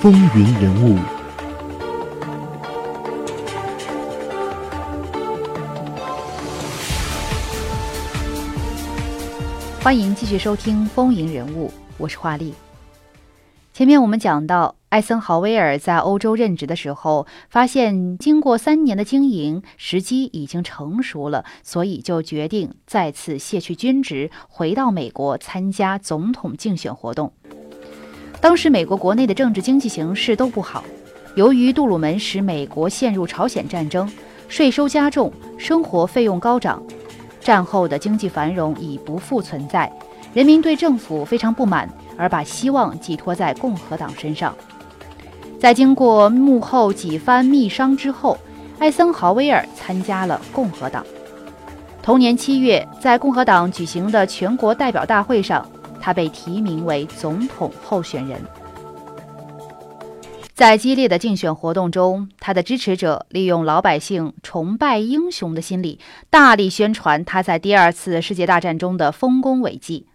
风云人物，欢迎继续收听《风云人物》，我是华丽。前面我们讲到，艾森豪威尔在欧洲任职的时候，发现经过三年的经营，时机已经成熟了，所以就决定再次卸去军职，回到美国参加总统竞选活动。当时美国国内的政治经济形势都不好，由于杜鲁门使美国陷入朝鲜战争，税收加重，生活费用高涨，战后的经济繁荣已不复存在，人民对政府非常不满，而把希望寄托在共和党身上。在经过幕后几番密商之后，艾森豪威尔参加了共和党。同年七月，在共和党举行的全国代表大会上。他被提名为总统候选人。在激烈的竞选活动中，他的支持者利用老百姓崇拜英雄的心理，大力宣传他在第二次世界大战中的丰功伟绩。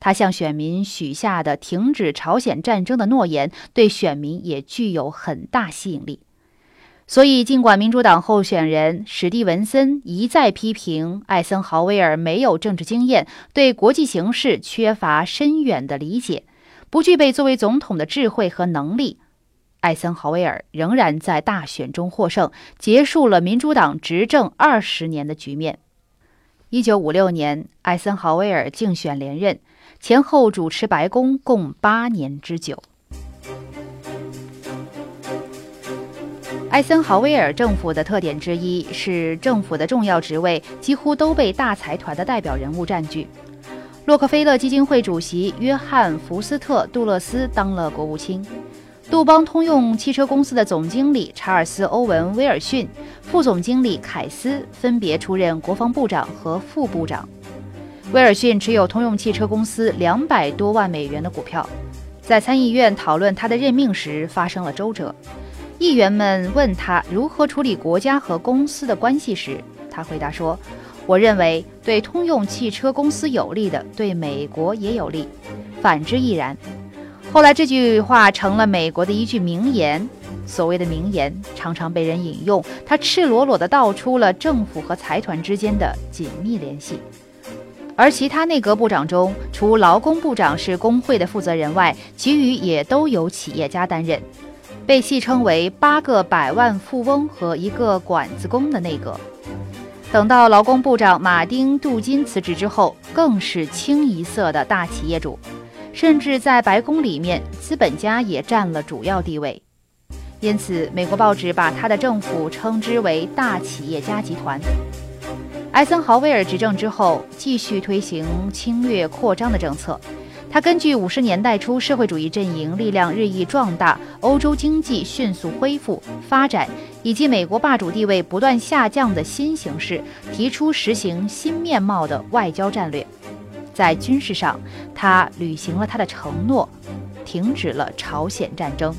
他向选民许下的停止朝鲜战争的诺言，对选民也具有很大吸引力。所以，尽管民主党候选人史蒂文森一再批评艾森豪威尔没有政治经验，对国际形势缺乏深远的理解，不具备作为总统的智慧和能力，艾森豪威尔仍然在大选中获胜，结束了民主党执政二十年的局面。一九五六年，艾森豪威尔竞选连任，前后主持白宫共八年之久。艾森豪威尔政府的特点之一是，政府的重要职位几乎都被大财团的代表人物占据。洛克菲勒基金会主席约翰·福斯特·杜勒斯当了国务卿，杜邦通用汽车公司的总经理查尔斯·欧文·威尔逊、副总经理凯斯分别出任国防部长和副部长。威尔逊持有通用汽车公司两百多万美元的股票。在参议院讨论他的任命时，发生了周折。议员们问他如何处理国家和公司的关系时，他回答说：“我认为对通用汽车公司有利的，对美国也有利，反之亦然。”后来这句话成了美国的一句名言。所谓的名言常常被人引用，它赤裸裸地道出了政府和财团之间的紧密联系。而其他内阁部长中，除劳工部长是工会的负责人外，其余也都由企业家担任。被戏称为“八个百万富翁和一个管子工”的内阁，等到劳工部长马丁·杜金辞职之后，更是清一色的大企业主，甚至在白宫里面，资本家也占了主要地位。因此，美国报纸把他的政府称之为“大企业家集团”。艾森豪威尔执政之后，继续推行侵略扩张的政策。他根据五十年代初社会主义阵营力量日益壮大、欧洲经济迅速恢复发展以及美国霸主地位不断下降的新形势，提出实行新面貌的外交战略。在军事上，他履行了他的承诺，停止了朝鲜战争。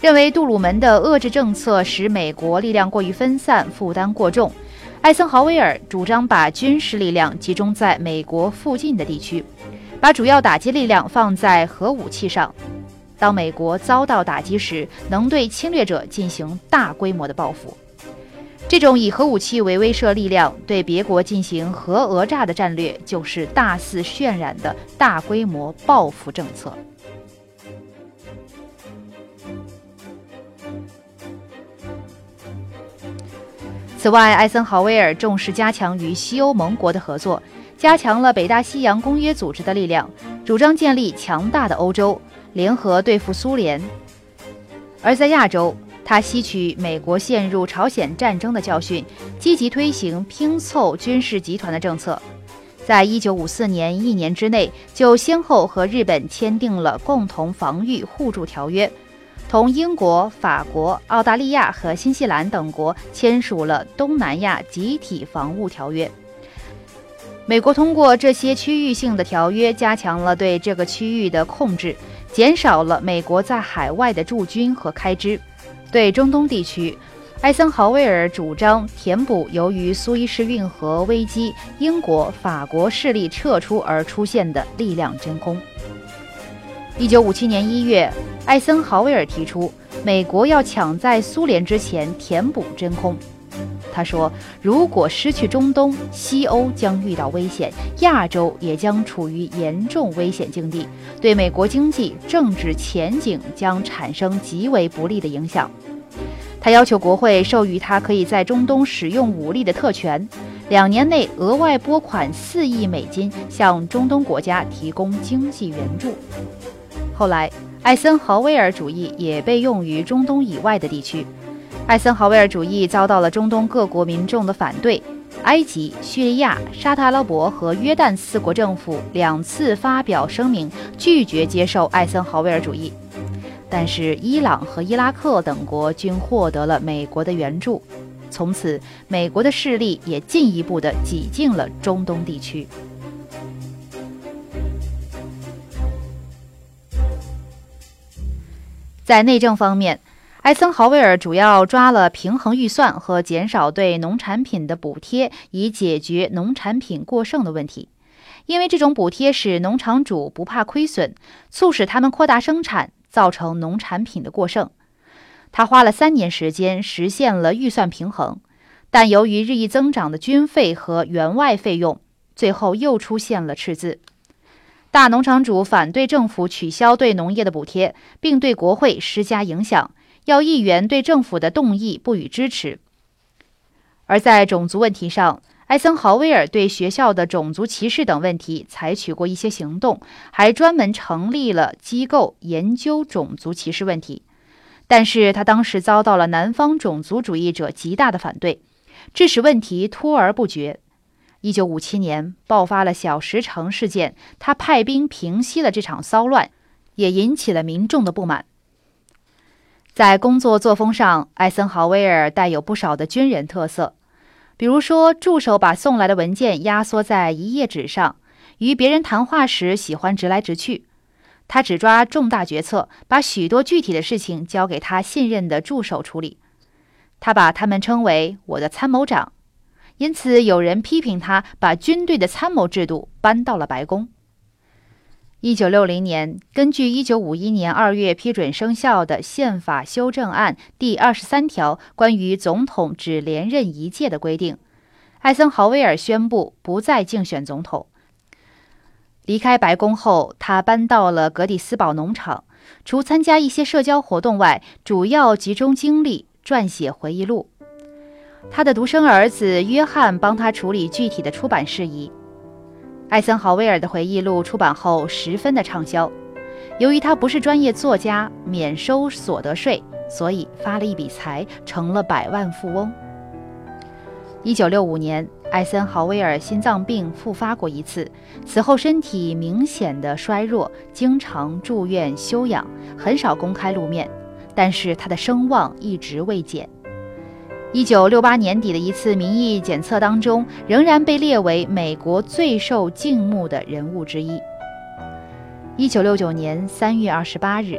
认为杜鲁门的遏制政策使美国力量过于分散，负担过重。艾森豪威尔主张把军事力量集中在美国附近的地区，把主要打击力量放在核武器上。当美国遭到打击时，能对侵略者进行大规模的报复。这种以核武器为威慑力量，对别国进行核讹诈的战略，就是大肆渲染的大规模报复政策。此外，艾森豪威尔重视加强与西欧盟国的合作，加强了北大西洋公约组织的力量，主张建立强大的欧洲，联合对付苏联。而在亚洲，他吸取美国陷入朝鲜战争的教训，积极推行拼凑军事集团的政策。在一九五四年一年之内，就先后和日本签订了共同防御互助条约。同英国、法国、澳大利亚和新西兰等国签署了东南亚集体防务条约。美国通过这些区域性的条约，加强了对这个区域的控制，减少了美国在海外的驻军和开支。对中东地区，艾森豪威尔主张填补由于苏伊士运河危机、英国、法国势力撤出而出现的力量真空。一九五七年一月，艾森豪威尔提出，美国要抢在苏联之前填补真空。他说：“如果失去中东，西欧将遇到危险，亚洲也将处于严重危险境地，对美国经济、政治前景将产生极为不利的影响。”他要求国会授予他可以在中东使用武力的特权，两年内额外拨款四亿美金向中东国家提供经济援助。后来，艾森豪威尔主义也被用于中东以外的地区。艾森豪威尔主义遭到了中东各国民众的反对，埃及、叙利亚、沙特阿拉伯和约旦四国政府两次发表声明，拒绝接受艾森豪威尔主义。但是，伊朗和伊拉克等国均获得了美国的援助，从此，美国的势力也进一步的挤进了中东地区。在内政方面。艾森豪威尔主要抓了平衡预算和减少对农产品的补贴，以解决农产品过剩的问题。因为这种补贴使农场主不怕亏损，促使他们扩大生产，造成农产品的过剩。他花了三年时间实现了预算平衡，但由于日益增长的军费和员外费用，最后又出现了赤字。大农场主反对政府取消对农业的补贴，并对国会施加影响。要议员对政府的动议不予支持，而在种族问题上，艾森豪威尔对学校的种族歧视等问题采取过一些行动，还专门成立了机构研究种族歧视问题。但是他当时遭到了南方种族主义者极大的反对，致使问题拖而不决。一九五七年爆发了小石城事件，他派兵平息了这场骚乱，也引起了民众的不满。在工作作风上，艾森豪威尔带有不少的军人特色。比如说，助手把送来的文件压缩在一页纸上，与别人谈话时喜欢直来直去。他只抓重大决策，把许多具体的事情交给他信任的助手处理。他把他们称为“我的参谋长”，因此有人批评他把军队的参谋制度搬到了白宫。一九六零年，根据一九五一年二月批准生效的宪法修正案第二十三条关于总统只连任一届的规定，艾森豪威尔宣布不再竞选总统。离开白宫后，他搬到了格底斯堡农场，除参加一些社交活动外，主要集中精力撰写回忆录。他的独生儿子约翰帮他处理具体的出版事宜。艾森豪威尔的回忆录出版后十分的畅销。由于他不是专业作家，免收所得税，所以发了一笔财，成了百万富翁。一九六五年，艾森豪威尔心脏病复发过一次，此后身体明显的衰弱，经常住院休养，很少公开露面，但是他的声望一直未减。一九六八年底的一次民意检测当中，仍然被列为美国最受敬慕的人物之一。一九六九年三月二十八日，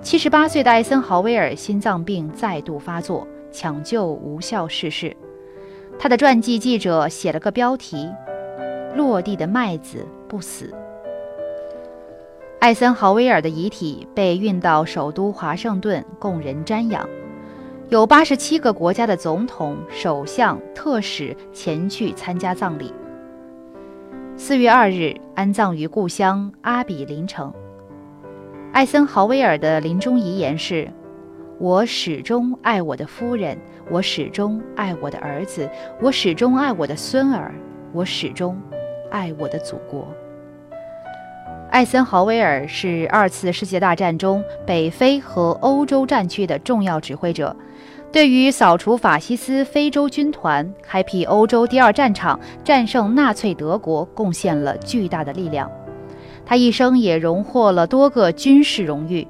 七十八岁的艾森豪威尔心脏病再度发作，抢救无效逝世。他的传记记者写了个标题：“落地的麦子不死。”艾森豪威尔的遗体被运到首都华盛顿，供人瞻仰。有八十七个国家的总统、首相、特使前去参加葬礼。四月二日，安葬于故乡阿比林城。艾森豪威尔的临终遗言是：“我始终爱我的夫人，我始终爱我的儿子，我始终爱我的孙儿，我始终爱我的祖国。”艾森豪威尔是二次世界大战中北非和欧洲战区的重要指挥者。对于扫除法西斯非洲军团、开辟欧洲第二战场、战胜纳粹德国，贡献了巨大的力量。他一生也荣获了多个军事荣誉，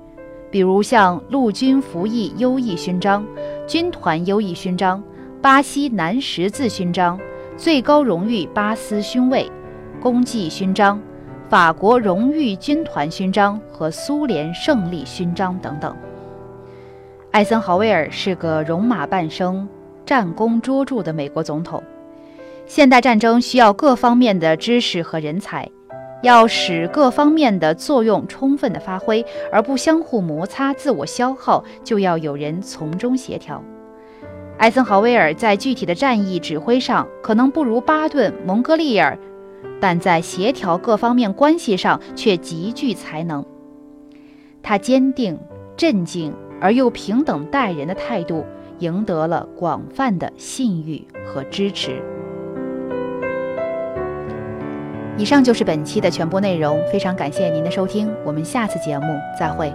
比如像陆军服役优异勋章、军团优异勋章、巴西南十字勋章、最高荣誉巴斯勋位、功绩勋章、法国荣誉军团勋章和苏联胜利勋章等等。艾森豪威尔是个戎马半生、战功卓著的美国总统。现代战争需要各方面的知识和人才，要使各方面的作用充分的发挥，而不相互摩擦、自我消耗，就要有人从中协调。艾森豪威尔在具体的战役指挥上可能不如巴顿、蒙哥利尔，但在协调各方面关系上却极具才能。他坚定、镇静而又平等待人的态度，赢得了广泛的信誉和支持。以上就是本期的全部内容，非常感谢您的收听，我们下次节目再会。